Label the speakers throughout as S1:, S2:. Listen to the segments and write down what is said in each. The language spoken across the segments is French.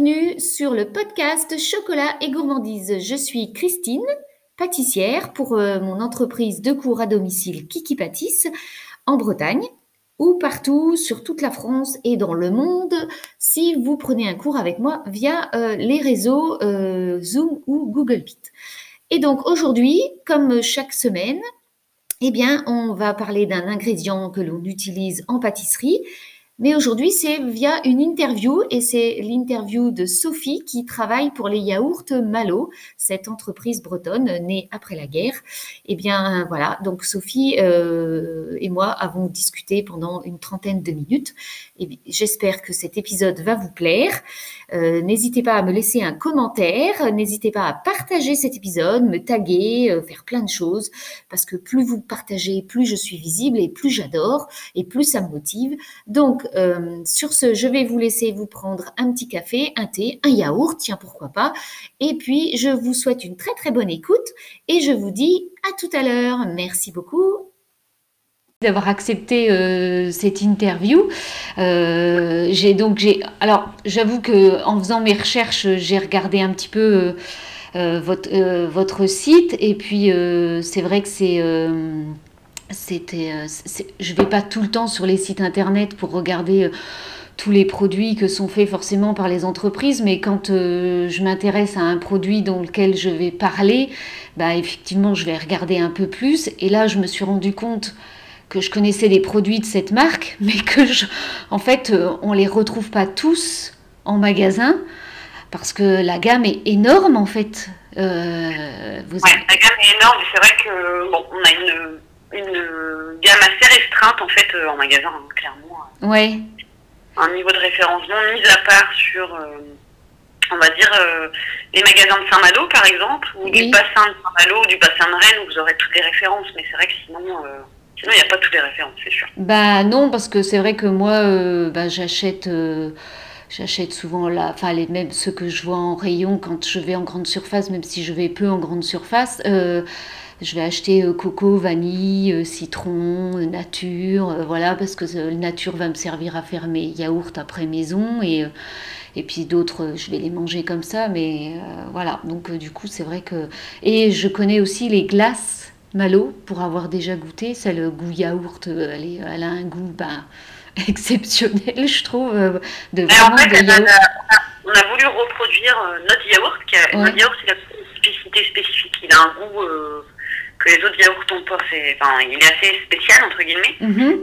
S1: bienvenue sur le podcast Chocolat et gourmandise. Je suis Christine, pâtissière pour euh, mon entreprise de cours à domicile Kiki Pâtisse en Bretagne ou partout sur toute la France et dans le monde si vous prenez un cours avec moi via euh, les réseaux euh, Zoom ou Google Meet. Et donc aujourd'hui, comme chaque semaine, eh bien, on va parler d'un ingrédient que l'on utilise en pâtisserie mais aujourd'hui, c'est via une interview et c'est l'interview de Sophie qui travaille pour les yaourts Malo, cette entreprise bretonne née après la guerre. Eh bien, voilà. Donc, Sophie euh, et moi avons discuté pendant une trentaine de minutes. J'espère que cet épisode va vous plaire. Euh, n'hésitez pas à me laisser un commentaire. N'hésitez pas à partager cet épisode, me taguer, euh, faire plein de choses. Parce que plus vous partagez, plus je suis visible et plus j'adore et plus ça me motive. Donc, euh, sur ce, je vais vous laisser vous prendre un petit café, un thé, un yaourt, tiens, pourquoi pas. Et puis, je vous souhaite une très très bonne écoute et je vous dis à tout à l'heure. Merci beaucoup d'avoir accepté euh, cette interview. Euh, j'ai donc j'ai alors j'avoue que en faisant mes recherches, j'ai regardé un petit peu votre votre site et puis c'est vrai que c'est c'était, euh, je vais pas tout le temps sur les sites internet pour regarder euh, tous les produits que sont faits forcément par les entreprises, mais quand euh, je m'intéresse à un produit dans lequel je vais parler, bah effectivement je vais regarder un peu plus. Et là je me suis rendu compte que je connaissais des produits de cette marque, mais que je, en fait on les retrouve pas tous en magasin parce que la gamme est énorme en fait.
S2: Euh, la gamme est énorme. C'est vrai que bon, on a une une gamme assez restreinte en fait euh, en magasin, hein, clairement.
S1: Ouais.
S2: Un niveau de référencement mis à part sur, euh, on va dire, euh, les magasins de Saint-Malo par exemple, ou du bassin de Saint-Malo, ou du bassin de Rennes, où vous aurez toutes les références. Mais c'est vrai que sinon, sinon il n'y a pas toutes les références, c'est sûr.
S1: Bah non, parce que c'est vrai que moi, bah, j'achète j'achète souvent là, enfin les mêmes ceux que je vois en rayon quand je vais en grande surface, même si je vais peu en grande surface. Je vais acheter euh, coco, vanille, euh, citron, euh, nature, voilà, parce que nature va me servir à faire mes yaourts après maison et, et puis d'autres, je vais les manger comme ça, mais voilà. Donc du coup, c'est vrai que. Et je connais aussi les glaces Malo pour avoir déjà goûté. C'est le goût yaourt, elle, elle, a un goût ben, exceptionnel, je trouve.
S2: De vraiment en fait, on, a, on, a, voulu reproduire notre yaourt, qui a, notre yaourt, c'est la spécificité spécifique. Il a un goût que les autres yaourts n'ont pas. C'est, enfin, il est assez spécial, entre guillemets. Mm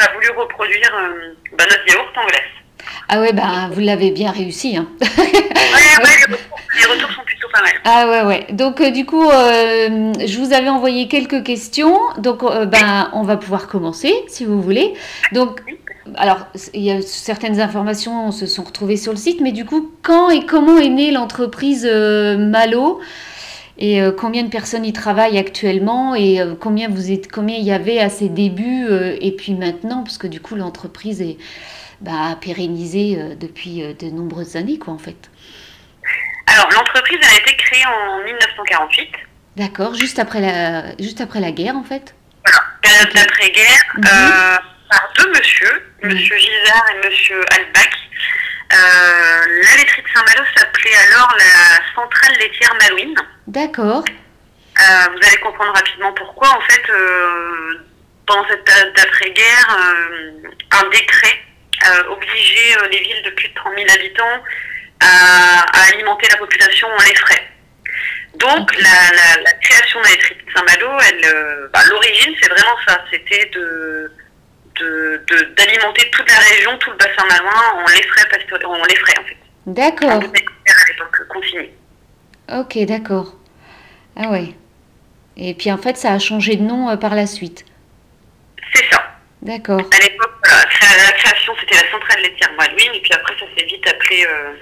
S2: On a voulu reproduire euh, bah, notre yaourt en glace.
S1: Ah ouais, bah, vous l'avez bien réussi. Hein.
S2: ouais, ouais, les, retours, sont plutôt pas mal.
S1: Ah ouais, ouais. Donc euh, du coup, euh, je vous avais envoyé quelques questions. Donc ben, on va pouvoir commencer, si vous voulez. Donc, alors, il y a certaines informations se sont retrouvées sur le site, mais du coup, quand et comment est née l'entreprise Malo? Et euh, combien de personnes y travaillent actuellement? Et euh, combien vous êtes combien il y avait à ses débuts euh, et puis maintenant? Parce que du coup l'entreprise est bah, pérennisée depuis de nombreuses années quoi en fait.
S2: Alors l'entreprise a été créée en 1948.
S1: D'accord, juste après la juste après la guerre en fait.
S2: Voilà, période d'après-guerre mhm. par deux monsieur, mhm. Monsieur Gisard et Monsieur Albach. la laiterie de Saint-Malo s'appelait alors la centrale laitière Malouine.
S1: D'accord.
S2: Euh, vous allez comprendre rapidement pourquoi. En fait, euh, pendant cette période d'après-guerre, euh, un décret obligeait les villes de plus de 30 000 habitants à, alimenter la population en les frais. Donc, la, création de la laiterie de Saint-Malo, bah, l'origine, c'est vraiment ça. C'était de d'alimenter toute la région, tout le bassin malouin en les frais, en les frais en fait.
S1: D'accord. À
S2: l'époque
S1: Ok, d'accord. Ah ouais. Et puis en fait, ça a changé de nom euh, par la suite.
S2: C'est ça.
S1: D'accord.
S2: À l'époque, la création, c'était la centrale laitière Malouine, et puis après, ça s'est vite appelé euh,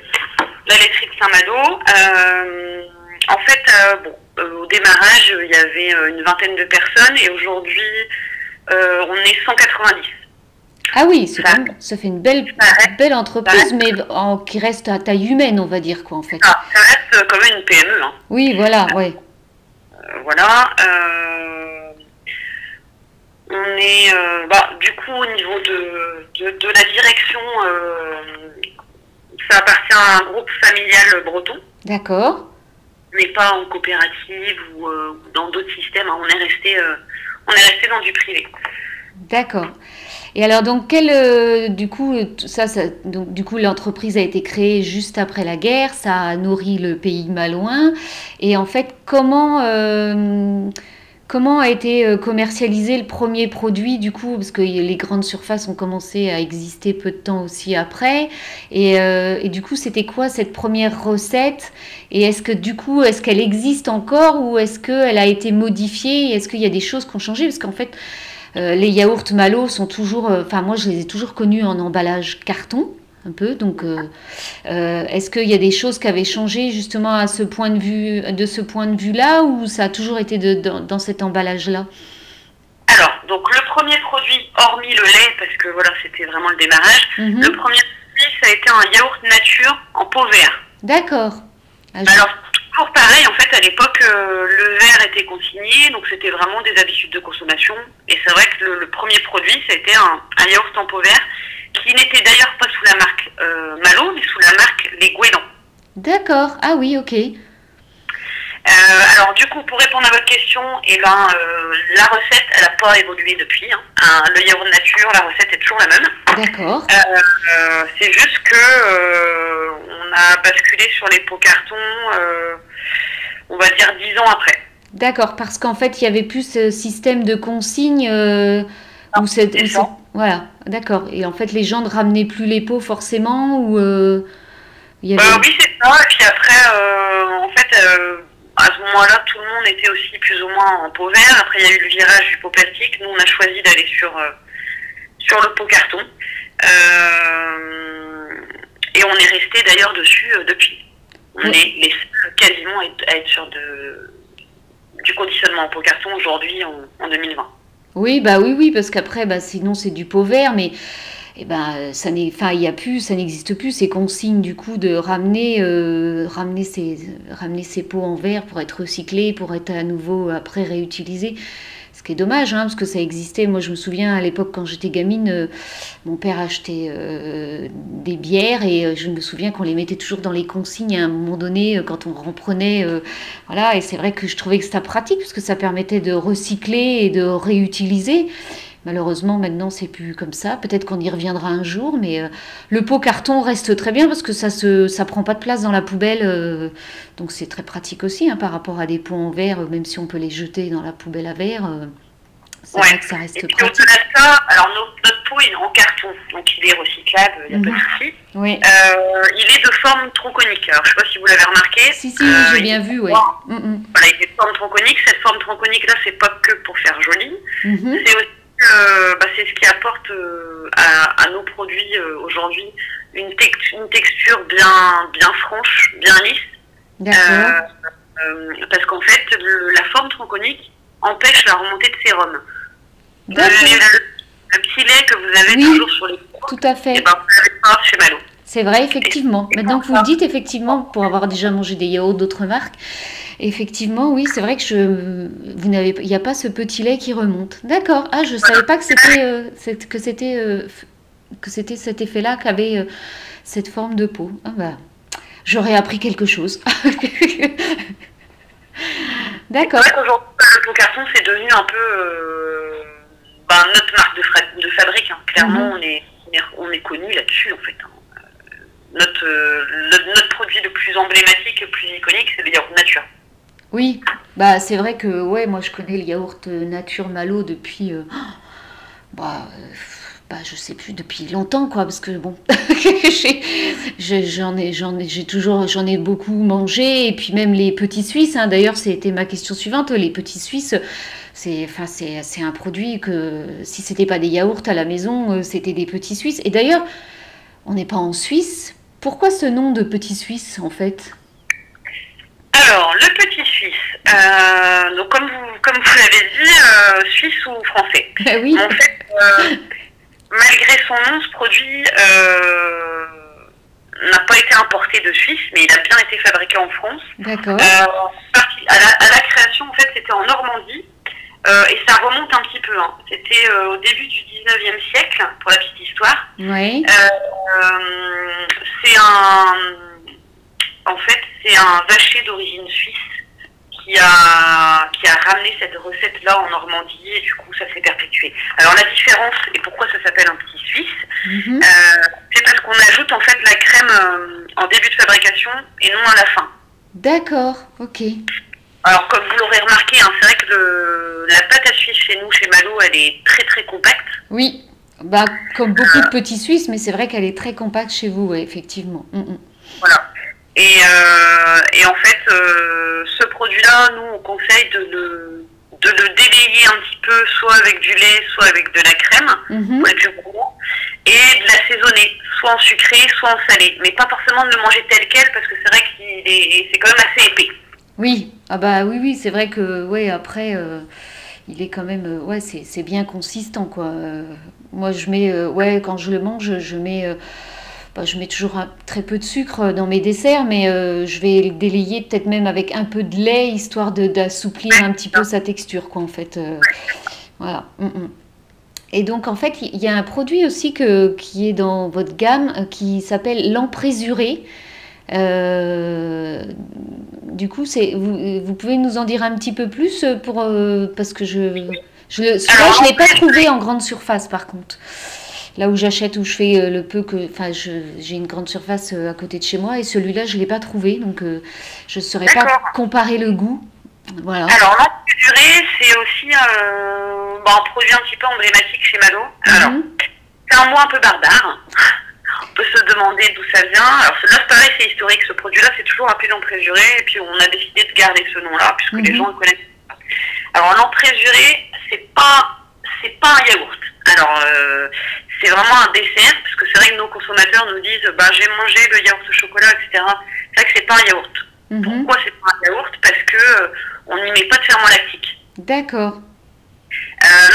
S2: la laiterie de Saint-Malo. Euh, en fait, bon, au démarrage, il y avait une vingtaine de personnes, et aujourd'hui, on est 190.
S1: Ah oui, ça, ça fait une belle, belle entreprise, mais qui reste à taille humaine, on va dire, quoi, en fait.
S2: Ah, ça reste comme une PME. Hein.
S1: Oui, voilà, ouais.
S2: Euh, voilà. Euh, on est, euh, bah, du coup, au niveau de, de, la direction, ça appartient à un groupe familial breton.
S1: D'accord.
S2: Mais pas en coopérative ou dans d'autres systèmes. On est resté, on est resté dans du privé.
S1: D'accord. Et alors donc quel du coup ça, ça, donc du coup l'entreprise a été créée juste après la guerre, ça a nourri le pays malouin et en fait comment Comment a été euh, commercialisé le premier produit du coup Parce que les grandes surfaces ont commencé à exister peu de temps aussi après. Et, euh, du coup, c'était quoi cette première recette? Et est-ce que du coup, est-ce qu'elle existe encore ou est-ce qu'elle a été modifiée? Est-ce qu'il y a des choses qui ont changé? Parce qu'en fait, euh, les yaourts Malo sont toujours, enfin moi je les ai toujours connus en emballage carton un peu. Donc, euh, euh, est-ce qu'il y a des choses qui avaient changé justement à ce point de vue, de ce point de vue-là, ou ça a toujours été de, dans, cet emballage-là?
S2: Alors, donc le premier produit, hormis le lait, parce que voilà, c'était vraiment le démarrage, mhm. le premier produit, ça a été un yaourt nature en pot vert.
S1: D'accord.
S2: Ah, Alors, toujours pareil, en fait, à l'époque, euh, le verre était consigné, donc c'était vraiment des habitudes de consommation. Et c'est vrai que le, premier produit, ça a été un, un yaourt en pot vert qui n'était d'ailleurs pas sous la marque euh, Malo, mais sous la marque Les Guédons.
S1: D'accord, ah oui, ok.
S2: Euh, alors du coup, pour répondre à votre question, eh ben, euh, la recette, elle n'a pas évolué depuis. Hein. le yaourt nature, la recette est toujours la même.
S1: D'accord.
S2: c'est juste que on a basculé sur les pots cartons, on va dire dix ans après.
S1: D'accord, parce qu'en fait, il y avait plus ce système de consigne où c'est voilà, d'accord. Et en fait, les gens ne ramenaient plus les pots forcément ou
S2: euh, bah, Oui, c'est ça. Et puis après, euh, en fait, euh, à ce moment-là, tout le monde était aussi plus ou moins en pot vert. Après, il y a eu le virage du pot plastique. Nous, on a choisi d'aller sur, sur le pot carton. et on est resté d'ailleurs dessus depuis. On est les quasiment à être sur de, du conditionnement en pot carton aujourd'hui en 2020.
S1: Oui, bah oui, oui, parce qu'après, bah, sinon c'est du pot vert, mais eh ben, ça n'est, enfin, il y a plus, ça n'existe plus ces consignes du coup de ramener, euh, ramener ces, ramener ces pots en verre pour être recyclés, pour être à nouveau après réutilisés. Qui dommage, hein, parce que ça existait. Moi, je me souviens à l'époque quand j'étais gamine, euh, mon père achetait euh, des bières et je me souviens qu'on les mettait toujours dans les consignes à un moment donné quand on reprenait. voilà, et c'est vrai que je trouvais que c'était pratique parce que ça permettait de recycler et de réutiliser. Malheureusement, maintenant, c'est plus comme ça. Peut-être qu'on y reviendra un jour, mais euh, le pot carton reste très bien parce que ça se, ça prend pas de place dans la poubelle. Euh, donc c'est très pratique aussi hein, par rapport à des pots en verre, même si on peut les jeter dans la poubelle à verre. Euh,
S2: c'est vrai que ça reste Et puis, pratique. De ça, alors notre, pot est en carton, donc il est recyclable, il n'y a pas de mhm. souci.
S1: Oui.
S2: il est de forme tronconique. Alors je ne sais pas si vous l'avez remarqué.
S1: Si, si, j'ai bien vu, oui.
S2: Mm, mm. Voilà, il est de forme tronconique. Cette forme tronconique-là, c'est pas que pour faire joli. Mhm. C'est aussi euh, bah, c'est ce qui apporte euh, à, nos produits euh, aujourd'hui une, une, texture bien, bien franche, bien lisse. parce qu'en fait, la forme tronconique empêche la remontée de sérum. Le, le, petit lait que vous avez toujours sur les
S1: tout à fait.
S2: Et ben, vous pas chez Malo.
S1: C'est vrai, effectivement. Maintenant que vous le dites, effectivement, pour avoir déjà mangé des yaourts d'autres marques, effectivement, oui, c'est vrai que je, vous n'avez, il n'y a pas ce petit lait qui remonte. D'accord. Ah, je ne savais pas que c'était, euh, que c'était, euh, que c'était cet effet-là qu'avait euh, cette forme de peau. Ah bah, j'aurais appris quelque chose. D'accord.
S2: Aujourd'hui, le carton, c'est devenu un peu bah, notre marque de, de fabrique. Hein. Clairement, mhm. on est, on est connu là-dessus, en fait. Hein. Notre, notre, produit le plus emblématique, le plus iconique, c'est le yaourt nature.
S1: Oui, bah c'est vrai que ouais, moi je connais le yaourt nature Malo depuis euh, bah, euh, bah, je sais plus depuis longtemps quoi parce que bon j'en ai j'en ai toujours j'en ai beaucoup mangé et puis même les petits suisses hein, d'ailleurs c'était ma question suivante les petits suisses c'est c'est un produit que si c'était pas des yaourts à la maison euh, c'était des petits suisses et d'ailleurs on n'est pas en Suisse pourquoi ce nom de petit suisse en fait
S2: alors, le petit suisse, euh, donc comme vous, comme vous l'avez dit, euh, suisse ou français.
S1: Ben oui.
S2: En fait, euh, malgré son nom, ce produit n'a pas été importé de Suisse, mais il a bien été fabriqué en France.
S1: D'accord.
S2: À, la, création, en fait, c'était en Normandie. Euh, et ça remonte un petit peu. Hein. C'était euh, au début du 19e siècle, pour la petite histoire.
S1: Oui.
S2: Euh, c'est un. En fait, c'est un vacher d'origine suisse qui a, qui a ramené cette recette-là en Normandie et du coup, ça s'est perpétué. Alors, la différence, et pourquoi ça s'appelle un petit suisse,
S1: Mhm.
S2: c'est parce qu'on ajoute en fait la crème en début de fabrication et non à la fin.
S1: D'accord, ok.
S2: Alors, comme vous l'aurez remarqué, hein, c'est vrai que le, la pâte à suisse chez nous, chez Malo, elle est très très compacte.
S1: Oui, bah, comme beaucoup de petits Suisses, mais c'est vrai qu'elle est très compacte chez vous, ouais, effectivement. Mm, mm.
S2: Voilà. Et, euh, et en fait, euh, ce produit-là, nous, on conseille de le, de le délayer un petit peu, soit avec du lait, soit avec de la crème,
S1: Mhm.
S2: pour plus gros, et de l'assaisonner, soit en sucré, soit en salé. Mais pas forcément de le manger tel quel, parce que c'est vrai qu'il est, c'est quand même assez épais.
S1: Oui, ah bah oui, oui, c'est vrai que, ouais, après, euh, il est quand même, euh, ouais, c'est c'est bien consistant, quoi. Euh, moi, je mets, ouais, quand je le mange, je mets, bah, je mets toujours un- très peu de sucre dans mes desserts, mais je vais le délayer peut-être même avec un peu de lait, histoire de d'assouplir un petit peu sa texture, quoi, en fait. voilà. mm, mm. Et donc, en fait, il y a un produit aussi que, qui est dans votre gamme qui s'appelle l'emprésuré. Euh, du coup, c'est, vous, vous pouvez nous en dire un petit peu plus euh, pour, euh, parce que je, je, celui-là, je ne l'ai pas trouvé en grande surface par contre. Là où j'achète, où je fais le peu que. Enfin, j'ai une grande surface à côté de chez moi et celui-là, je ne l'ai pas trouvé. Donc, euh, je ne saurais pas comparer le goût. Voilà.
S2: Alors, l'emprésuré, c'est aussi un produit un petit peu emblématique chez Malo. Alors,
S1: Mhm.
S2: C'est un mot un peu barbare. On peut se demander d'où ça vient. Alors, là, c'est pareil, c'est historique. Ce produit-là, c'est toujours appelé l'emprésuré. Et puis, on a décidé de garder ce nom-là, puisque les
S1: Mhm.
S2: gens le connaissent. Alors, l'emprésuré, c'est pas, c'est pas un yaourt. Alors, euh, c'est vraiment un dessert, parce que c'est vrai que nos consommateurs nous disent, bah, j'ai mangé le yaourt au chocolat, etc. C'est vrai que c'est pas un yaourt.
S1: Mhm.
S2: Pourquoi c'est pas un yaourt? Parce que euh, on n'y met pas de ferment lactique.
S1: D'accord.
S2: Euh,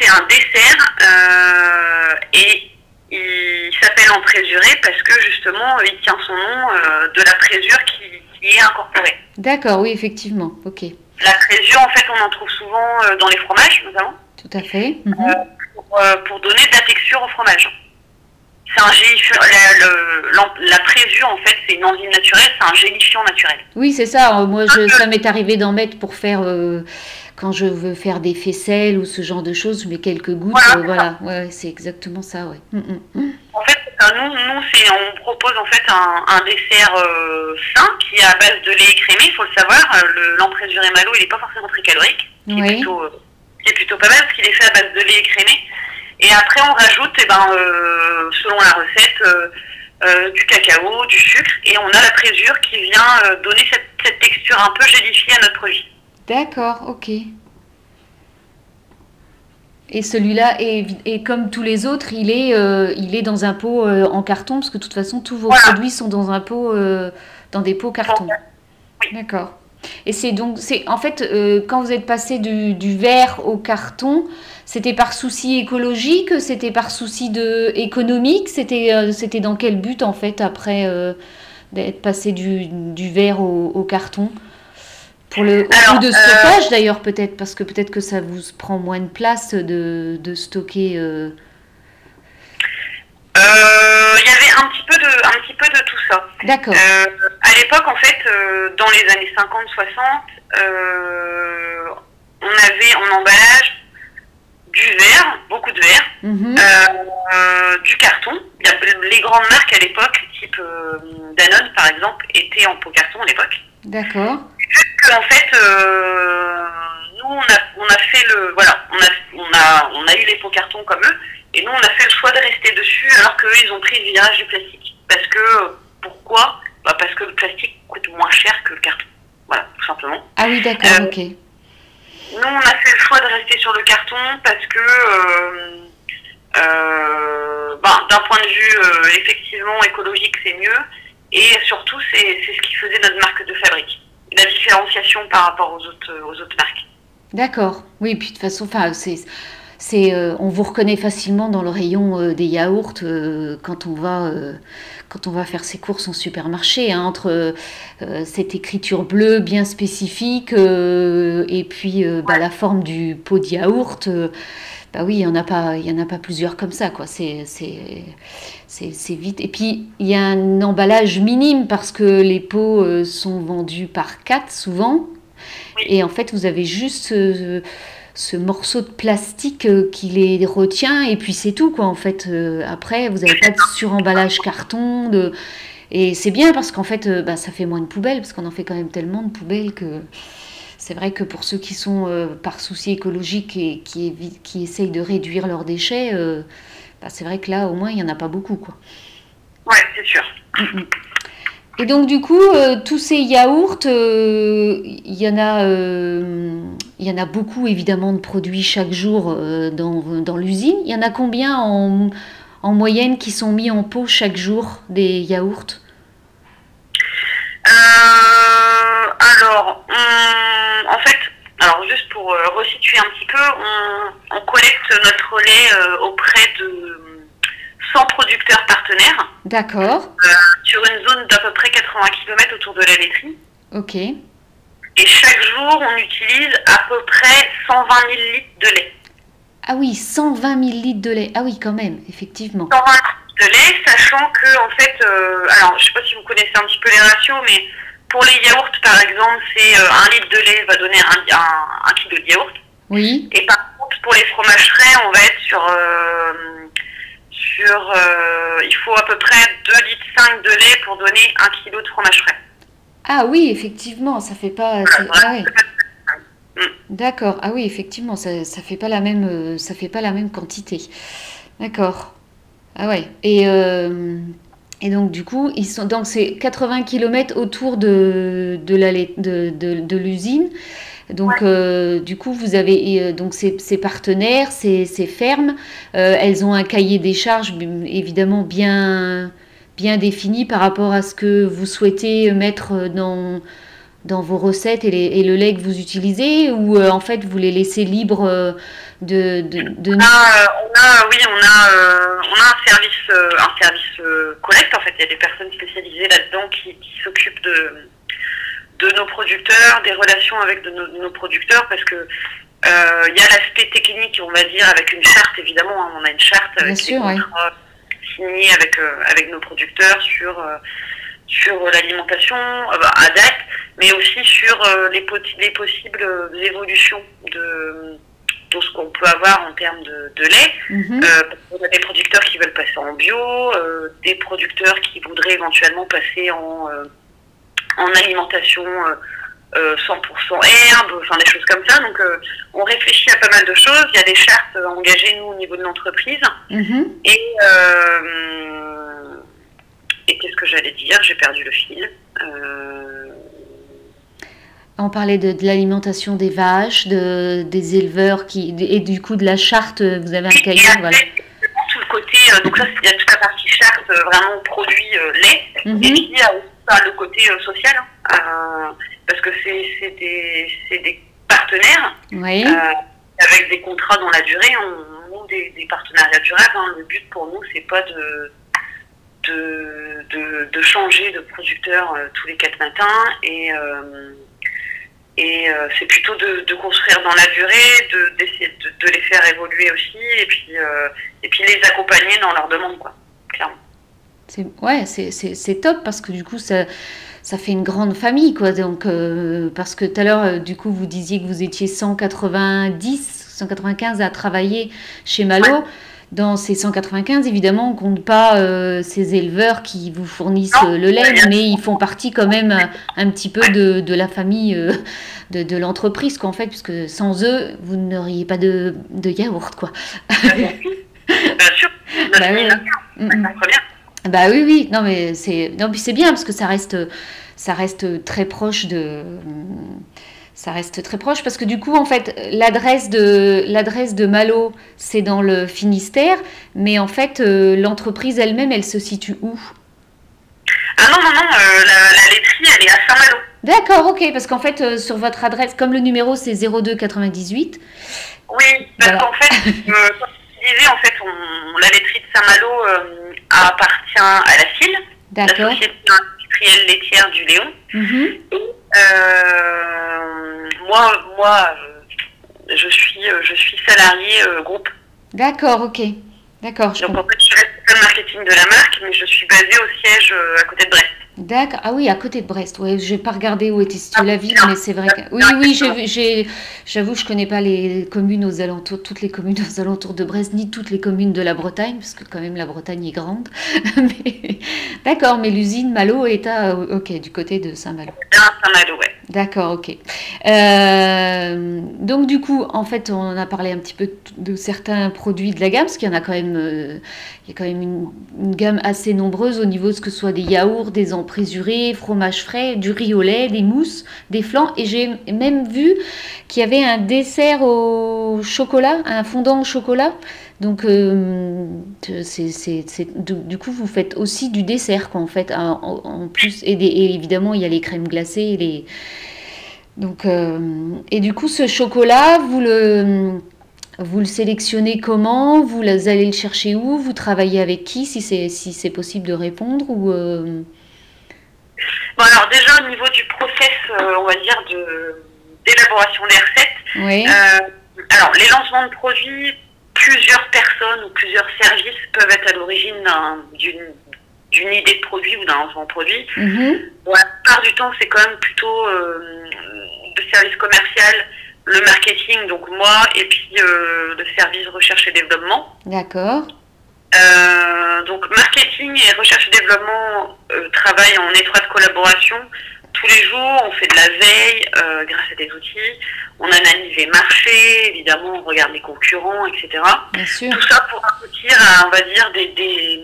S2: c'est un dessert euh, et il s'appelle emprésuré parce que justement, il tient son nom euh, de la présure qui, qui est incorporée.
S1: D'accord, oui, effectivement. Ok.
S2: La présure, en fait, on en trouve souvent euh, dans les fromages, notamment,
S1: Tout à fait. Mhm.
S2: pour, euh, pour donner de la texture au fromage. C'est un gélifiant. La, présure, en fait, c'est une enzyme naturelle, c'est un gélifiant naturel.
S1: Oui, c'est ça. Euh, Moi, je, ça m'est arrivé d'en mettre pour faire euh, quand je veux faire des faisselles ou ce genre de choses. Je mets quelques gouttes.
S2: Voilà,
S1: euh,
S2: c'est
S1: voilà. Ouais, c'est exactement ça. Ouais. Mm, mm, mm.
S2: En fait, nous, nous c'est, on propose en fait un, un dessert euh, sain qui est à base de lait écrémé. Il faut le savoir, euh, le, l'emprésuré malo, il n'est pas forcément très calorique. qui est
S1: Oui.
S2: plutôt, euh, qui est plutôt pas mal parce qu'il est fait à base de lait écrémé. Et après, on rajoute, eh ben, euh, selon la recette, euh, du cacao, du sucre, et on a la présure qui vient euh, donner cette, cette texture un peu gélifiée à notre produit.
S1: D'accord, ok. Et celui-là, est, est comme tous les autres, il est, euh, il est dans un pot euh, en carton, parce que de toute façon, tous vos
S2: Voilà.
S1: produits sont dans un pot, euh, dans des pots carton.
S2: Oui.
S1: D'accord. Et c'est donc, c'est en fait, quand vous êtes passé du, du verre au carton, c'était par souci écologique, c'était par souci de économique, c'était, c'était dans quel but en fait après d'être passé du, du verre au, au carton? Pour le
S2: Alors,
S1: coût de
S2: euh,
S1: stockage d'ailleurs peut-être, parce que peut-être que ça vous prend moins de place de, de stocker. euh,
S2: Euh, Il y avait un petit peu de, un petit peu de tout ça.
S1: D'accord.
S2: À l'époque, en fait, dans les années 50-60, euh, on avait en emballage du verre, beaucoup de verre,
S1: Mhm.
S2: du carton. Il y a- les grandes marques à l'époque, type Danone par exemple, étaient en pot carton à l'époque.
S1: D'accord.
S2: Que, en fait, euh, nous, on a, on a fait le, voilà, on a, on a, on a eu les pots carton comme eux, et nous, on a fait le choix de rester dessus, alors qu'eux, ils ont pris le virage du plastique. Parce que, pourquoi? Bah Parce que le plastique coûte moins cher que le carton. Voilà, tout simplement.
S1: Ah oui, d'accord,
S2: Euh,
S1: ok.
S2: Nous, on a fait le choix de rester sur le carton parce que, euh, euh, ben, d'un point de vue euh, effectivement écologique, c'est mieux. Et surtout, c'est c'est ce qui faisait notre marque de fabrique. La différenciation par rapport aux autres, aux autres marques.
S1: D'accord. Oui, puis de toute façon, enfin, c'est c'est, on vous reconnaît facilement dans le rayon des yaourts quand on va quand on va faire ses courses en supermarché, hein, entre cette écriture bleue bien spécifique et puis bah, la forme du pot de yaourt bah oui, il n'y en, a pas, il y en a pas plusieurs comme ça, quoi. C'est, c'est, vite. Et puis, il y a un emballage minime parce que les pots euh, sont vendus par quatre souvent. Et en fait, vous avez juste ce, morceau de plastique euh, qui les retient et puis c'est tout, quoi. En fait, euh, après, vous n'avez pas de suremballage carton. De... Et c'est bien parce qu'en fait, bah, ça fait moins de poubelles parce qu'on en fait quand même tellement de poubelles que c'est vrai que pour ceux qui sont euh, par souci écologique et qui, qui essayent de réduire leurs déchets, euh, bah, c'est vrai que là, au moins, il n'y en a pas beaucoup. Quoi.
S2: Ouais, c'est sûr.
S1: Et donc, du coup, euh, tous ces yaourts, il y, en a, il y en a beaucoup, évidemment, de produits chaque jour dans, dans l'usine. Il y en a combien en, en, moyenne qui sont mis en pot chaque jour des yaourts?
S2: Alors, en fait, alors juste pour euh, resituer un petit peu, on, collecte notre lait euh, auprès de 100 producteurs partenaires.
S1: D'accord.
S2: Euh, sur une zone d'à peu près 80 km autour de la laiterie.
S1: Ok.
S2: Et chaque jour, on utilise à peu près 120 000 litres de lait.
S1: Ah oui, 120 000 litres de lait. Ah oui, quand même, effectivement.
S2: 120 litres de lait, sachant que, en fait, alors je ne sais pas si vous connaissez un petit peu les ratios, mais pour les yaourts, par exemple, c'est euh, un litre de lait va donner un, un, kilo de yaourt.
S1: Oui.
S2: Et par contre, pour les fromages frais, on va être sur euh, sur euh, il faut à peu près 2 litres 5 de lait pour donner un kilo de fromage frais.
S1: Ah oui, effectivement, ça fait pas. Ah. D'accord. Ah oui, effectivement, ça, ça fait pas la même ça fait pas la même quantité. D'accord. Ah ouais. Et et donc, du coup, ils sont, donc c'est 80 km autour de, de, la, de, de, de l'usine. Donc, euh, du coup, vous avez euh, donc ces, ces, partenaires, ces, ces fermes. Euh, elles ont un cahier des charges évidemment bien, bien défini par rapport à ce que vous souhaitez mettre dans, dans vos recettes et, les, et le lait que vous utilisez ou en fait vous les laissez libres de, de, de...
S2: On, a, on, a, oui, on a, on a un service, un service collecte. En fait, il y a des personnes spécialisées là-dedans qui, qui s'occupent de, de nos producteurs, des relations avec de nos, producteurs, parce que il y a l'aspect technique, on va dire, avec une charte, évidemment. Hein, on a une charte avec des contrats signés avec, avec nos producteurs sur sur l'alimentation à date, mais aussi sur les, les possibles évolutions de ce qu'on peut avoir en termes de, de lait. Mhm. Euh, on a des producteurs qui veulent passer en bio, euh, des producteurs qui voudraient éventuellement passer en, euh, en alimentation 100% herbe, enfin des choses comme ça. Donc on réfléchit à pas mal de choses. Il y a des chartes engagées nous au niveau de l'entreprise.
S1: Mhm.
S2: Et, et qu'est-ce que j'allais dire? J'ai perdu le fil.
S1: On parlait de, l'alimentation des vaches, de, des éleveurs qui, et du coup de la charte, vous avez un cahier.
S2: Voilà. Tout le côté, euh, donc ça, il y a toute la partie charte, euh, vraiment produit euh, lait, mhm. et puis il y a aussi le côté social, hein, parce que c'est des, des, partenaires avec des contrats dans la durée, on, des, des, partenariats durables. Hein. Le but pour nous, c'est pas de, de, de, changer de producteur tous les quatre matins et et euh, c'est plutôt de, construire dans la durée, d'essayer de, de, les faire évoluer aussi, et puis, euh, et puis les accompagner dans leurs demandes, quoi, clairement.
S1: Ouais, c'est top parce que du coup, ça, ça fait une grande famille, quoi. Donc, euh, parce que tout à l'heure, du coup, vous disiez que vous étiez 190, 195 à travailler chez Malo. Dans ces 195, évidemment, on ne compte pas euh, ces éleveurs qui vous fournissent euh, le lait, mais ils font partie quand même euh, un, petit peu de, de la famille de, de l'entreprise, qu'en fait, puisque sans eux, vous n'auriez pas de, de yaourt, quoi.
S2: Bien sûr, bah, oui. Mm, mm.
S1: bah oui, oui, non mais c'est, non puis c'est bien parce que ça reste, ça reste très proche de ça reste très proche parce que du coup, en fait, l'adresse de, l'adresse de Malo, c'est dans le Finistère, mais en fait, euh, l'entreprise elle-même, elle se situe où?
S2: Ah non, non, non, euh, la, laiterie, elle est à Saint-Malo.
S1: D'accord, ok, parce qu'en fait, euh, sur votre adresse, comme le numéro c'est 02 98.
S2: Oui, parce qu'en fait, comme je disais, en fait, on, la laiterie de Saint-Malo appartient à la FIL, la Société industrielle laitière du Léon. Mhm. Moi, moi je, suis, je suis salarié groupe.
S1: D'accord, ok. D'accord.
S2: Donc en fait, je suis responsable marketing de la marque, mais je suis basée au siège à côté de Brest.
S1: D'accord. Ah oui, à côté de Brest. Je n'ai pas regardé où était située la ville, mais c'est vrai que. Oui, oui, j'avoue, je ne connais pas les communes aux alentours, toutes les communes aux alentours de Brest, ni toutes les communes de la Bretagne, parce que quand même la Bretagne est grande. D'accord, mais l'usine Malo est à, ok, du côté de Saint-Malo.
S2: Saint-Malo, ouais.
S1: D'accord, ok. Euh, donc du coup, en fait, on a parlé un petit peu de certains produits de la gamme, parce qu'il y en a quand même, euh, il y a quand même une, gamme assez nombreuse au niveau de ce que ce soit des yaourts, des emprésurés, fromage frais, du riz au lait, des mousses, des flancs, et j'ai même vu qu'il y avait un dessert au chocolat, un fondant au chocolat. Donc, euh, c'est, du, coup, vous faites aussi du dessert, quoi, en fait, en, plus. Et, évidemment, il y a les crèmes glacées. Et les... Donc, euh, et du coup, ce chocolat, vous le, vous le sélectionnez comment? Vous allez le chercher où? Vous travaillez avec qui, si c'est, si c'est possible de répondre ou, euh?
S2: Bon, alors déjà, au niveau du process, on va dire, de, d'élaboration des recettes, oui. alors, les lancements de produits plusieurs personnes ou plusieurs services peuvent être à l'origine d'une idée de produit ou d'un lancement de produit. Mm la plupart du temps, c'est quand même plutôt euh, le service commercial, le marketing, donc moi, et puis euh, le service recherche et développement.
S1: D'accord.
S2: Euh, donc marketing et recherche et développement travaillent en étroite collaboration tous les jours, on fait de la veille euh, grâce à des outils, on analyse les marchés, évidemment, on regarde les concurrents, etc. Tout ça pour aboutir à, on va dire, des, des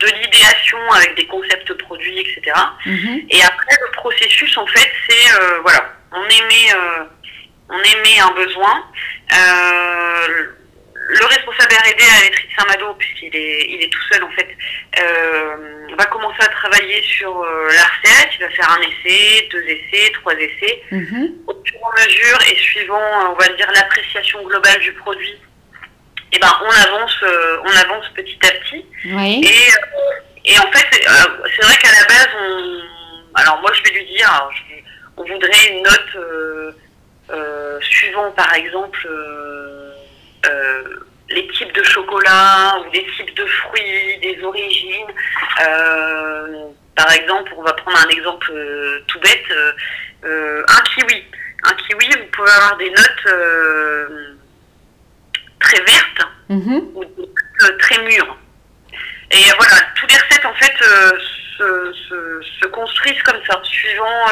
S2: de l'idéation avec des concepts produits, etc. Mhm. Et après, le processus, en fait, c'est, euh, voilà, on émet, euh, on émet un besoin. Euh, le responsable R&D à de Saint-Malo, puisqu'il est, il est tout seul en fait, euh, va commencer à travailler sur euh, la recette. Il va faire un essai, deux essais, trois essais. Mhm. Au fur et à mesure et suivant, on va dire l'appréciation globale du produit, et eh ben on avance, euh, on avance petit à petit. Et, et en fait, c'est vrai qu'à la base, on, alors moi je vais lui dire, on voudrait une note suivant par exemple euh, les types de chocolat ou des types de fruits, des origines. Euh, par exemple, on va prendre un exemple euh, tout bête, un kiwi. Un kiwi, vous pouvez avoir des notes très vertes mm-hmm. ou très mûres. Et voilà, toutes les recettes en fait se, se, construisent comme ça, suivant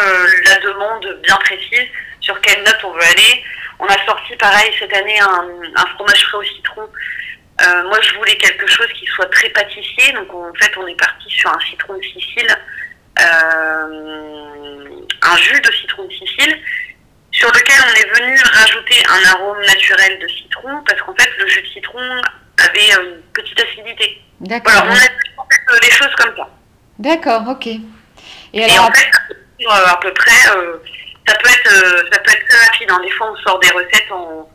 S2: la demande bien précise sur quelle note on veut aller. On a sorti pareil cette année un, fromage frais au citron. Euh, moi, je voulais quelque chose qui soit très pâtissier, donc en fait, on est parti sur un citron de Sicile, euh, un jus de citron de Sicile, sur lequel on est venu rajouter un arôme naturel de citron, parce qu'en fait, le jus de citron avait une petite acidité.
S1: D'accord.
S2: Alors, on a fait les choses comme ça.
S1: D'accord, ok.
S2: Et, alors... en fait, à peu près ça peut être euh, ça peut être très rapide. Hein. Des fois, on sort des recettes, on,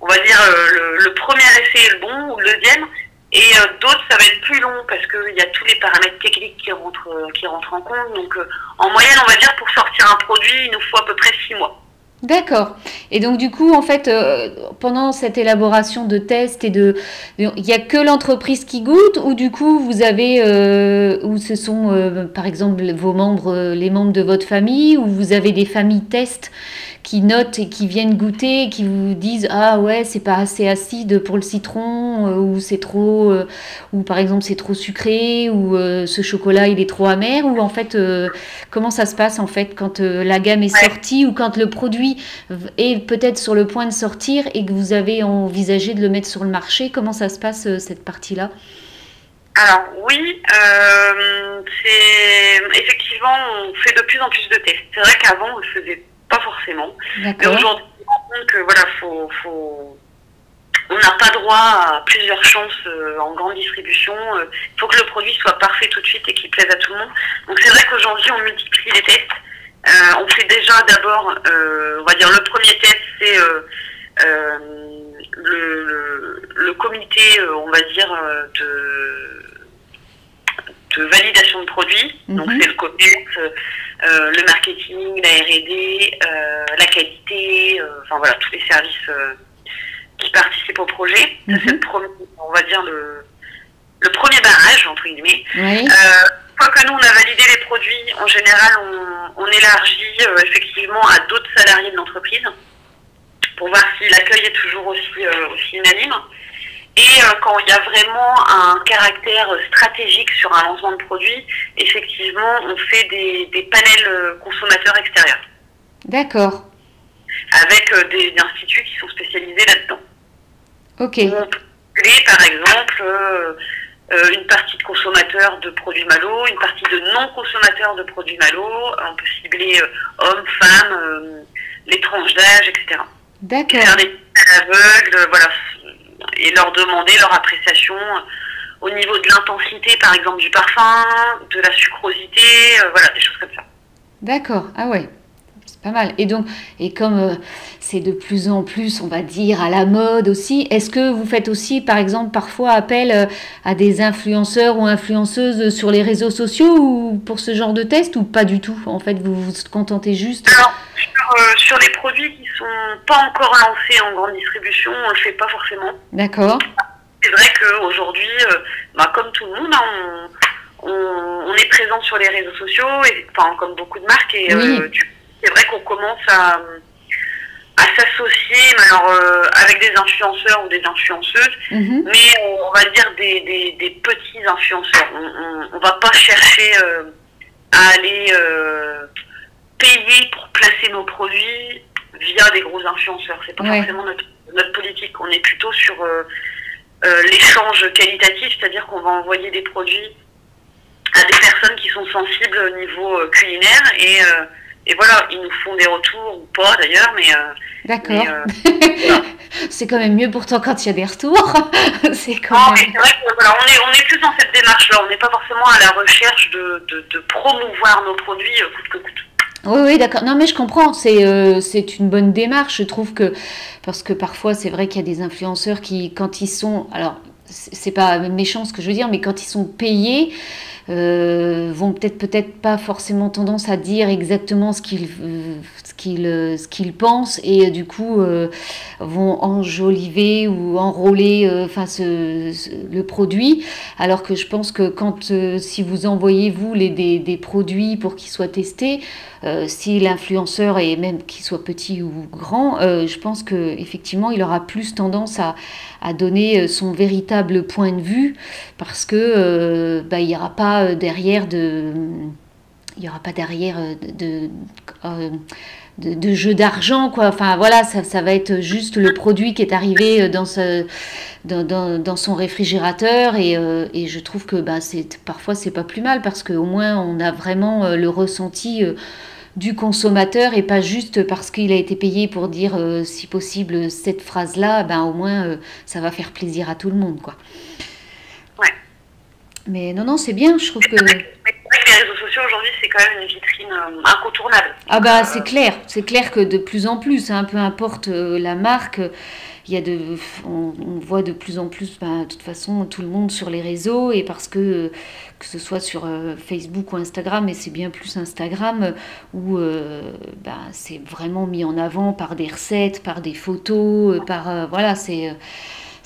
S2: on va dire euh, le, premier essai est le bon ou le deuxième, et euh, d'autres ça va être plus long parce qu'il y a tous les paramètres techniques qui rentrent qui rentrent en compte. Donc, en moyenne, on va dire pour sortir un produit, il nous faut à peu près six mois.
S1: D'accord. Et donc du coup, en fait, pendant cette élaboration de tests et de, il n'y a que l'entreprise qui goûte ou du coup vous avez, ou ce sont par exemple vos membres, les membres de votre famille, ou vous avez des familles tests qui notent et qui viennent goûter et qui vous disent ah ouais c'est pas assez acide pour le citron euh, ou c'est trop euh, ou par exemple c'est trop sucré ou euh, ce chocolat il est trop amer ou en fait comment ça se passe en fait quand la gamme est sortie ou quand le produit est peut-être sur le point de sortir et que vous avez envisagé de le mettre sur le marché comment ça se passe cette partie là
S2: alors oui, c'est effectivement on fait de plus en plus de tests. C'est vrai qu'avant on faisait pas forcément. Mais aujourd'hui, on rend compte que voilà, faut, faut... on n'a pas droit à plusieurs chances euh, en grande distribution. Il euh, faut que le produit soit parfait tout de suite et qu'il plaise à tout le monde. Donc c'est vrai qu'aujourd'hui, on multiplie les tests on fait déjà d'abord, on va dire le premier test, c'est le, le, comité, on va dire, de, de validation de produits. Donc mhm. c'est le commerce, le marketing, la R&D, la qualité, enfin voilà, tous les services qui participent au projet. Mhm. C'est on va dire le, le premier barrage, entre guillemets. Oui. Euh, fois que nous, on a validé les produits, en général, on, on élargit euh, effectivement à d'autres salariés de l'entreprise pour voir si l'accueil est toujours aussi, euh, aussi unanime. Et euh, quand il y a vraiment un caractère stratégique sur un lancement de produit, effectivement, on fait des, des panels consommateurs extérieurs.
S1: D'accord.
S2: Avec des, instituts qui sont spécialisés là-dedans.
S1: Ok.
S2: On peut par exemple, euh, une partie de consommateurs de produits Malo, une partie de non-consommateurs de produits Malo. On peut cibler euh, hommes, femmes, euh, les tranches d'âge, etc.
S1: D'accord.
S2: Faire des aveugles, voilà, et leur demander leur appréciation au niveau de l'intensité, par exemple, du parfum, de la sucrosité, voilà, des choses comme ça.
S1: D'accord. Ah ouais pas mal. Et donc, et comme euh, c'est de plus en plus, on va dire, à la mode aussi, est-ce que vous faites aussi, par exemple, parfois appel euh, à des influenceurs ou influenceuses sur les réseaux sociaux ou pour ce genre de test ou pas du tout? En fait, vous vous contentez juste
S2: Alors, euh, sur, les produits qui sont pas encore lancés en grande distribution, on le fait pas forcément.
S1: D'accord.
S2: C'est vrai qu'aujourd'hui, bah, comme tout le monde, hein, on, est présent sur les réseaux sociaux, et, enfin, comme beaucoup de marques, et du c'est vrai qu'on commence à, à s'associer alors euh, avec des influenceurs ou des influenceuses, mhm. mais on, va dire des, des, des petits influenceurs. On, on, va pas chercher euh, à aller euh, payer pour placer nos produits via des gros influenceurs. C'est pas forcément notre, notre politique. On est plutôt sur l'échange qualitatif, c'est-à-dire qu'on va envoyer des produits à des personnes qui sont sensibles au niveau culinaire et et voilà, ils nous font des retours ou pas d'ailleurs, mais. Euh,
S1: D'accord. Euh, c'est quand même mieux pourtant quand il y a des retours.
S2: c'est quand même... c'est vrai que voilà, on, est, on est plus dans cette démarche-là. On n'est pas forcément à la recherche de, de, de promouvoir nos produits euh, coûte que coûte.
S1: Oui, oui, d'accord. Non, mais je comprends. C'est c'est une bonne démarche. Je trouve que parce que parfois c'est vrai qu'il y a des influenceurs qui, quand ils sont, alors c'est pas méchant ce que je veux dire, mais quand ils sont payés, euh, vont peut-être peut-être pas forcément tendance à dire exactement ce qu'ils euh, qu'ils euh, ce qu'ils pensent et du coup vont enjoliver ou enrôler enfin le produit. Alors que je pense que quand si vous envoyez vous les des, des produits pour qu'ils soient testés si l'influenceur est même qu'il soit petit ou grand je pense que effectivement il aura plus tendance à, à donner son véritable point de vue parce que bah, il n'y aura pas euh, derrière de il aura pas derrière euh, euh, de, de, jeu d'argent, quoi. Enfin, voilà, ça, ça, va être juste le produit qui est arrivé dans, ce, dans, dans, son réfrigérateur. Et, et, je trouve que bah, c'est, parfois, c'est pas plus mal parce qu'au moins, on a vraiment le ressenti du consommateur et pas juste parce qu'il a été payé pour dire, si possible, cette phrase-là. Ben, au moins, ça va faire plaisir à tout le monde, quoi. Mais non, non, c'est bien, je trouve que...
S2: aujourd'hui, c'est quand même une vitrine euh, incontournable.
S1: Ah bah c'est clair, c'est clair que de plus en plus, hein, peu importe euh, la marque, on, voit de plus en plus, bah, de toute façon, tout le monde sur les réseaux, et parce que, que ce soit sur euh, Facebook ou Instagram, et c'est bien plus Instagram, où bah, c'est vraiment mis en avant par des recettes, par des photos, par... voilà, c'est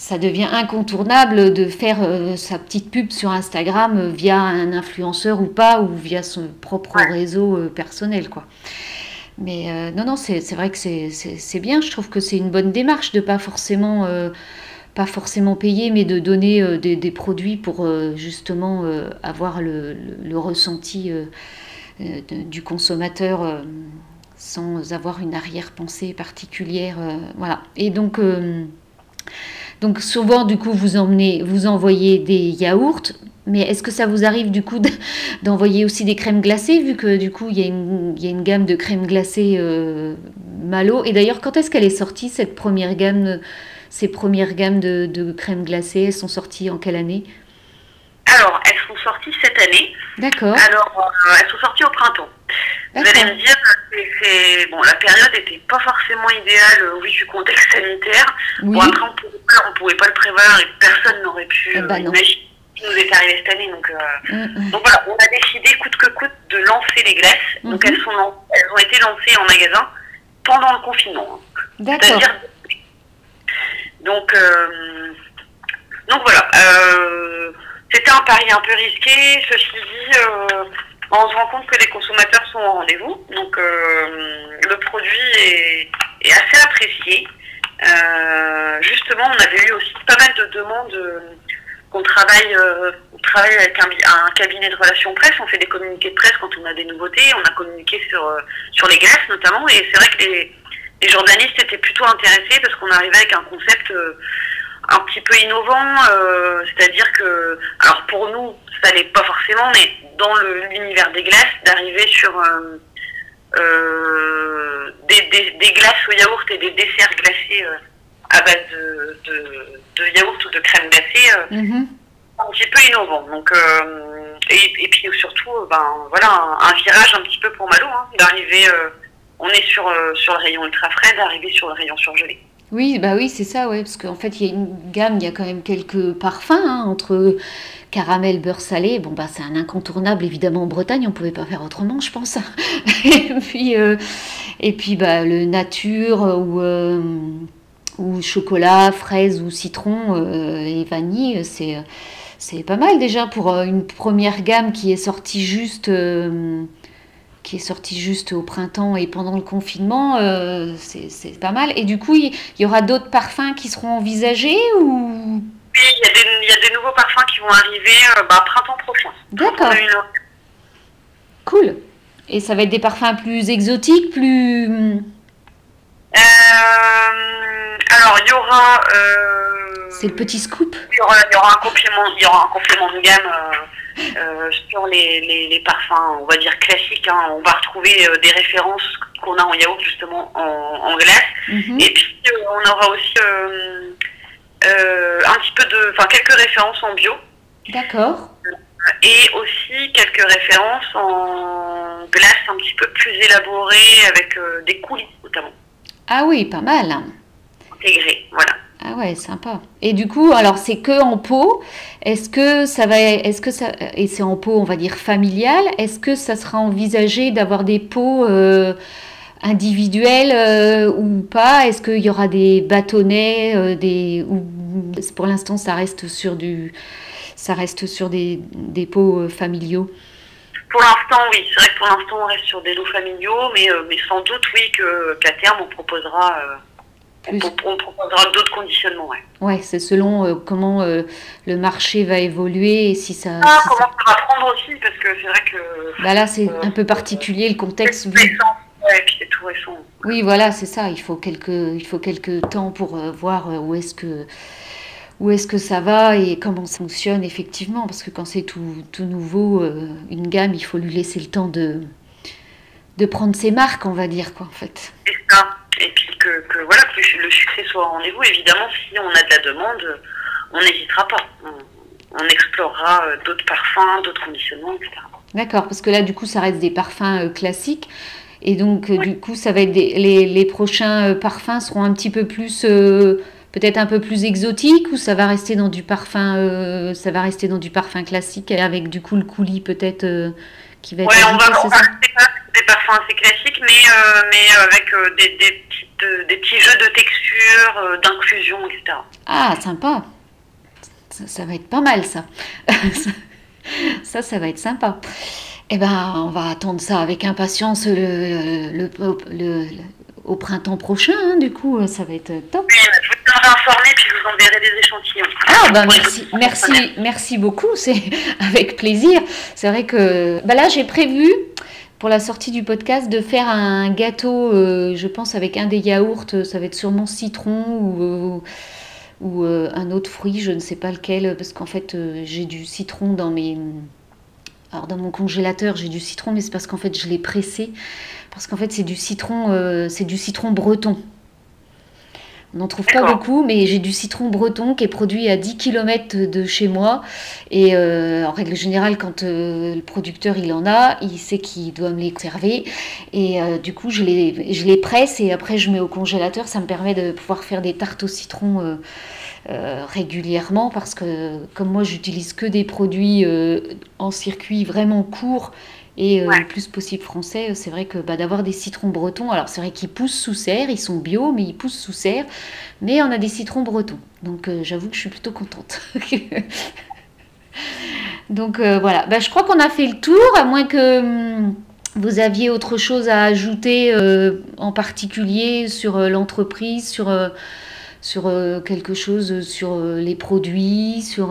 S1: ça devient incontournable de faire euh, sa petite pub sur Instagram euh, via un influenceur ou pas, ou via son propre réseau euh, personnel. quoi. Mais non, non, c'est vrai que c'est bien. Je trouve que c'est une bonne démarche de pas forcément, pas forcément payer, mais de donner des, des, produits pour justement avoir le, le, ressenti du consommateur sans avoir une arrière-pensée particulière. voilà. Et donc... Donc souvent, du coup, vous emmenez, vous envoyez des yaourts, mais est-ce que ça vous arrive du coup d'envoyer aussi des crèmes glacées, vu que du coup, il y a une, il y a une gamme de crèmes glacées euh, Malo Et d'ailleurs, quand est-ce qu'elle est sortie, cette première gamme, ces premières gammes de, de crèmes glacées? Elles sont sorties en quelle année?
S2: Alors, elles sont sorties cette année.
S1: D'accord.
S2: Alors, euh, elles sont sorties au printemps. Vous allez me dire, c'est bon, la période n'était pas forcément idéale, euh, oui, du contexte sanitaire. Bon, après, on pouvait, pas, pouvait pas le prévoir et personne n'aurait pu eh ben imaginer ce qui nous est arrivé cette année. Donc, mm, mm. donc voilà, on a décidé coûte que coûte de lancer les glaces. Donc mm-hmm. elles, sont, elles ont été lancées en magasin pendant le confinement.
S1: D'accord.
S2: Donc, euh, donc voilà. Euh, c'était un pari un peu risqué. Ceci dit, euh, on se rend compte que les consommateurs sont au rendez-vous. Donc, le produit est, assez apprécié. justement, on avait eu aussi pas mal de demandes qu'on travaille, on travaille avec un, cabinet de relations presse, on fait des communiqués de presse quand on a des nouveautés, on a communiqué sur, les glaces notamment, et c'est vrai que les, journalistes étaient plutôt intéressés parce qu'on arrivait avec un concept euh, un petit peu innovant, euh, c'est-à-dire que, alors pour nous, ça n'est pas forcément, mais dans l'univers des glaces, d'arriver sur euh, des, glaces au yaourt et des desserts glacés à base de, yaourt ou de crème glacée, mm-hmm. un petit peu innovant. Donc, et, puis surtout, ben voilà, un, virage un petit peu pour Malo, hein, d'arriver on est sur, euh, sur le rayon ultra frais, d'arriver sur le rayon surgelé.
S1: Oui, bah oui, c'est ça, ouais, parce qu'en fait, il y a une gamme, il y a quand même quelques parfums hein, entre caramel, beurre salé. Bon, bah, c'est un incontournable, évidemment, en Bretagne, on ne pouvait pas faire autrement, je pense. et puis, euh, et puis bah, le nature ou, euh, ou chocolat, fraise ou citron et vanille, c'est, pas mal déjà pour une première gamme qui est sortie juste au printemps et pendant le confinement, euh, c'est pas mal. Et du coup, il y, aura d'autres parfums qui seront envisagés ou
S2: Oui, il y, a des nouveaux parfums qui vont arriver euh, bah, printemps prochain.
S1: D'accord. Cool. Et ça va être des parfums plus exotiques, plus...
S2: Euh, alors, il y aura...
S1: c'est le petit scoop?
S2: il y, aura, un complément, il y aura un complément de gamme euh, sur les, les, parfums, on va dire classiques, hein, on va retrouver euh, des références qu'on a en yaourt justement en, glace. Mhm. Et puis euh, on aura aussi un petit peu de, enfin quelques références en bio.
S1: D'accord.
S2: Et aussi quelques références en glace un petit peu plus élaborées avec des coulis notamment.
S1: Ah oui, pas mal.
S2: Intégré, voilà.
S1: Ah ouais, sympa. Et du coup, alors c'est que en pot. Est-ce que ça va, est-ce que ça, et c'est en pot, on va dire familial. Est-ce que ça sera envisagé d'avoir des pots euh, individuels euh, ou pas? Est-ce qu'il y aura des bâtonnets, euh, des, ou pour l'instant ça reste sur du, ça reste sur des, des pots familiaux?
S2: Pour l'instant, oui. C'est vrai que pour l'instant, on reste sur des lots familiaux, mais, mais sans doute, oui, qu'à terme, on proposera on, proposera d'autres conditionnements, ouais.
S1: Ouais, c'est selon euh, comment euh, le marché va évoluer et si ça.
S2: Ah, comment ça... va prendre aussi, parce que c'est vrai que.
S1: Bah là, c'est euh, un peu particulier le contexte.
S2: Vu... Ouais, et puis c'est tout récent.
S1: Oui, voilà, c'est ça. Il faut quelques, il faut quelques temps pour voir où est-ce que où est-ce que ça va et comment ça fonctionne effectivement, parce que quand c'est tout, tout nouveau, une gamme, il faut lui laisser le temps de, de prendre ses marques, on va dire, quoi, en fait.
S2: C'est ça et puis que, voilà, que le succès soit au rendez-vous. Évidemment, si on a de la demande, on n'hésitera pas. On, explorera euh, d'autres parfums, d'autres conditionnements, etc.
S1: D'accord, parce que là, du coup, ça reste des parfums euh, classiques. Et donc, euh, du coup, ça va être les, les, prochains parfums seront un petit peu plus, peut-être un peu plus exotiques, ou ça va rester dans du parfum, ça va rester dans du parfum classique avec du coup le coulis peut-être qui va être.
S2: Ouais, on va, on des parfums assez classiques, mais, euh, mais avec euh, des, des, petites, euh, des, petits jeux de texture, d'inclusion, etc.
S1: Ah, sympa. Ça, va être pas mal, ça. ça, ça va être sympa. Eh ben, on va attendre ça avec impatience le, le, le, au printemps prochain, hein, du coup, ça va être top.
S2: Oui, je vous tiendrai informé, puis je vous enverrai des échantillons.
S1: Ah, ben merci, merci, merci beaucoup, c'est avec plaisir. C'est vrai que ben là, j'ai prévu pour la sortie du podcast de faire un gâteau, euh, je pense avec un des yaourts, ça va être sûrement citron ou, euh, ou euh, un autre fruit, je ne sais pas lequel, parce qu'en fait j'ai du citron dans mes... Alors dans mon congélateur j'ai du citron, mais c'est parce qu'en fait je l'ai pressé, parce qu'en fait c'est du citron, c'est du citron breton. On n'en trouve pas beaucoup, mais j'ai du citron breton qui est produit à 10 km de chez moi. Et euh, en règle générale, quand euh, le producteur il en a, il sait qu'il doit me les conserver. Et euh, du coup, je les, je les presse et après je mets au congélateur. Ça me permet de pouvoir faire des tartes au citron régulièrement parce que comme moi, j'utilise que des produits en circuit vraiment court et le plus possible français, c'est vrai que bah, d'avoir des citrons bretons, alors c'est vrai qu'ils poussent sous serre, ils sont bio, mais ils poussent sous serre, mais on a des citrons bretons. Donc j'avoue que je suis plutôt contente. Donc voilà, bah, je crois qu'on a fait le tour, à moins que hum, vous aviez autre chose à ajouter en particulier sur l'entreprise, sur, sur quelque chose, sur les produits, sur...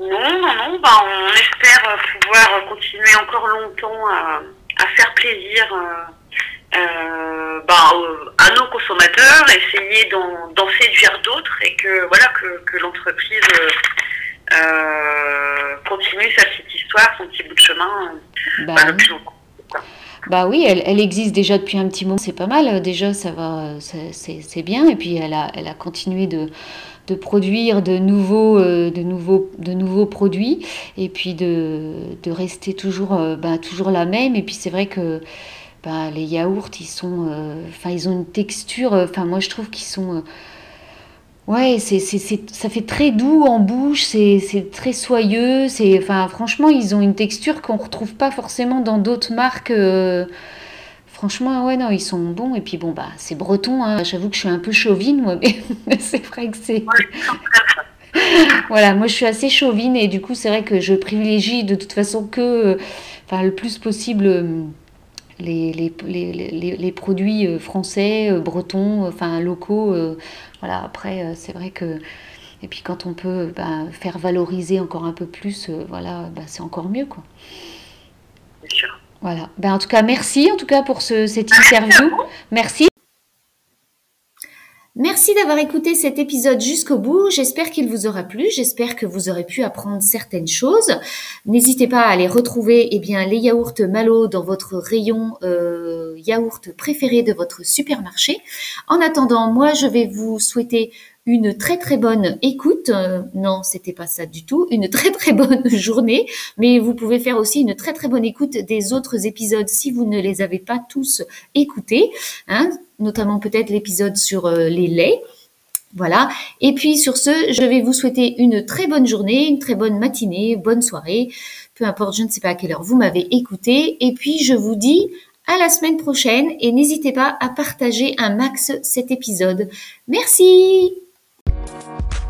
S2: Non, non, non. Ben, on espère pouvoir continuer encore longtemps à, faire plaisir euh, euh, ben, à nos consommateurs, essayer d'en séduire d'autres et que voilà que, l'entreprise euh, continue sa petite histoire, son petit bout de chemin bah, le plus longtemps.
S1: Bah oui, elle, elle, existe déjà depuis un petit moment, c'est pas mal. Déjà, ça va, c'est bien. Et puis, elle a, elle a continué de, de produire de nouveaux, euh, de, nouveaux, de nouveaux produits et puis de, de rester toujours, euh, bah, toujours la même. Et puis c'est vrai que bah, les yaourts, ils, sont, euh, enfin ils ont une texture, enfin moi je trouve qu'ils sont... Ouais, c'est, ça fait très doux en bouche, c'est, très soyeux. C'est, enfin, franchement, ils ont une texture qu'on ne retrouve pas forcément dans d'autres marques. Franchement, ouais, non, ils sont bons. Et puis, bon, bah, c'est breton. Hein. J'avoue que je suis un peu chauvine, moi, mais c'est vrai que c'est. voilà, moi, je suis assez chauvine et du coup, c'est vrai que je privilégie de toute façon que, enfin, le plus possible. Euh, les, les, les, les, produits euh, français, euh, bretons, enfin locaux. Voilà, après, c'est vrai que. Et puis quand on peut bah, faire valoriser encore un peu plus, voilà, bah, c'est encore mieux. Quoi.
S2: Bien sûr.
S1: Voilà. Ben, en tout cas, merci en tout cas pour ce, cette interview. Merci. Merci d'avoir écouté cet épisode jusqu'au bout. J'espère qu'il vous aura plu. J'espère que vous aurez pu apprendre certaines choses. N'hésitez pas à aller retrouver eh bien, les yaourts Malo dans votre rayon euh, yaourt préféré de votre supermarché. En attendant, moi, je vais vous souhaiter une très très bonne écoute. Euh, non, c'était pas ça du tout. Une très très bonne journée. Mais vous pouvez faire aussi une très très bonne écoute des autres épisodes si vous ne les avez pas tous écoutés. Hein, notamment peut-être l'épisode sur euh, les laits. Voilà. Et puis sur ce, je vais vous souhaiter une très bonne journée, une très bonne matinée, bonne soirée. Peu importe, je ne sais pas à quelle heure vous m'avez écouté. Et puis je vous dis à la semaine prochaine et n'hésitez pas à partager un max cet épisode. Merci Thank you.